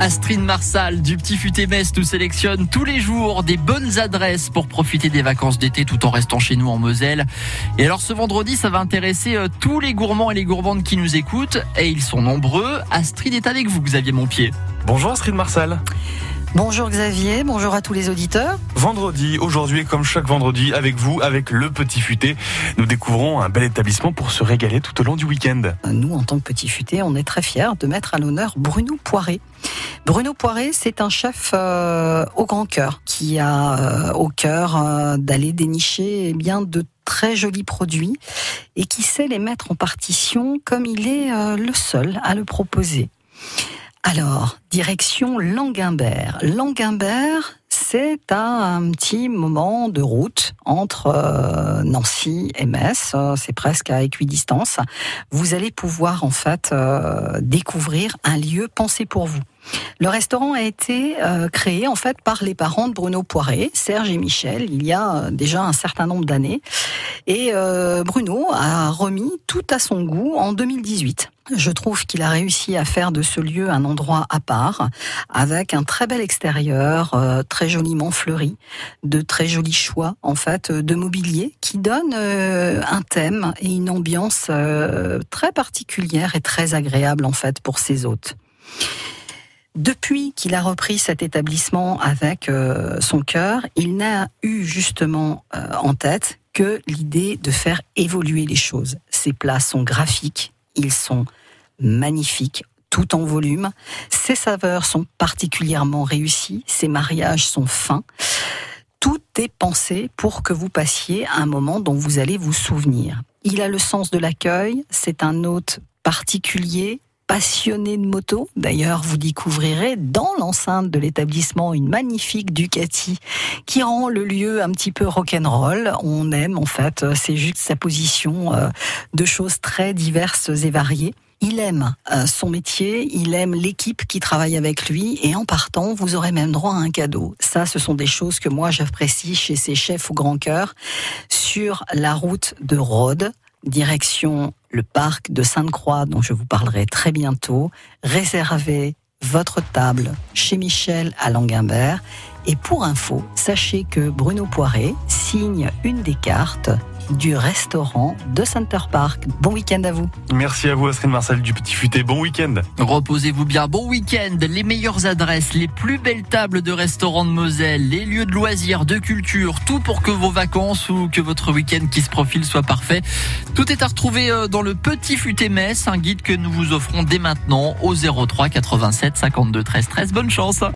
Astrid Marsal du Petit Futé Metz nous sélectionne tous les jours des bonnes adresses pour profiter des vacances d'été tout en restant chez nous en Moselle. Et alors ce vendredi, ça va intéresser euh, tous les gourmands et les gourmandes qui nous écoutent et ils sont nombreux. Astrid est avec vous, Xavier Montpied. Bonjour Astrid Marsal. Bonjour Xavier, bonjour à tous les auditeurs. Vendredi, aujourd'hui, comme chaque vendredi, avec vous, avec le Petit Futé, nous découvrons un bel établissement pour se régaler tout au long du week-end. Nous, en tant que Petit Futé, on est très fiers de mettre à l'honneur Bruno Poiré. Bruno Poiré, c'est un chef euh, au grand cœur qui a euh, au cœur euh, d'aller dénicher eh bien de très jolis produits et qui sait les mettre en partition comme il est le seul à le proposer. Alors, direction Languimbert. Languimbert, c'est un petit moment de route entre euh, Nancy et Metz. C'est presque à équidistance. Vous allez pouvoir en fait euh, découvrir un lieu pensé pour vous. Le restaurant a été euh, créé en fait par les parents de Bruno Poiré, Serge et Michel, il y a déjà un certain nombre d'années. Et Bruno a remis tout à son goût en 2018. Je trouve qu'il a réussi à faire de ce lieu un endroit à part, avec un très bel extérieur, euh, très joliment fleuri, de très jolis choix en fait de mobilier qui donne euh, un thème et une ambiance euh, très particulière et très agréable en fait pour ses hôtes. Depuis qu'il a repris cet établissement avec son cœur, il n'a eu justement en tête que l'idée de faire évoluer les choses. Ses plats sont graphiques, ils sont magnifiques, tout en volume. Ses saveurs sont particulièrement réussies, ses mariages sont fins. Tout est pensé pour que vous passiez un moment dont vous allez vous souvenir. Il a le sens de l'accueil, c'est un hôte particulier, passionné de moto. D'ailleurs, vous découvrirez dans l'enceinte de l'établissement une magnifique Ducati qui rend le lieu un petit peu rock'n'roll. On aime en fait, c'est juste sa position euh, de choses très diverses et variées. Il aime euh, son métier, il aime l'équipe qui travaille avec lui et en partant, vous aurez même droit à un cadeau. Ça, ce sont des choses que moi j'apprécie chez ces chefs au grand cœur sur la route de Rhodes, direction le parc de Sainte-Croix dont je vous parlerai très bientôt. Réservez votre table chez Michel à Languimbert. Et pour info, sachez que Bruno Poiré signe une des cartes du restaurant de Center Park. Bon week-end à vous. Merci à vous, Astrid Marcel du Petit Futé. Bon week-end. Reposez-vous bien. Bon week-end. Les meilleures adresses, les plus belles tables de restaurants de Moselle, les lieux de loisirs, de culture, tout pour que vos vacances ou que votre week-end qui se profile soit parfait. Tout est à retrouver euh, dans le Petit Futé Metz, un guide que nous vous offrons dès maintenant au 03 87 52 13 13. Bonne chance.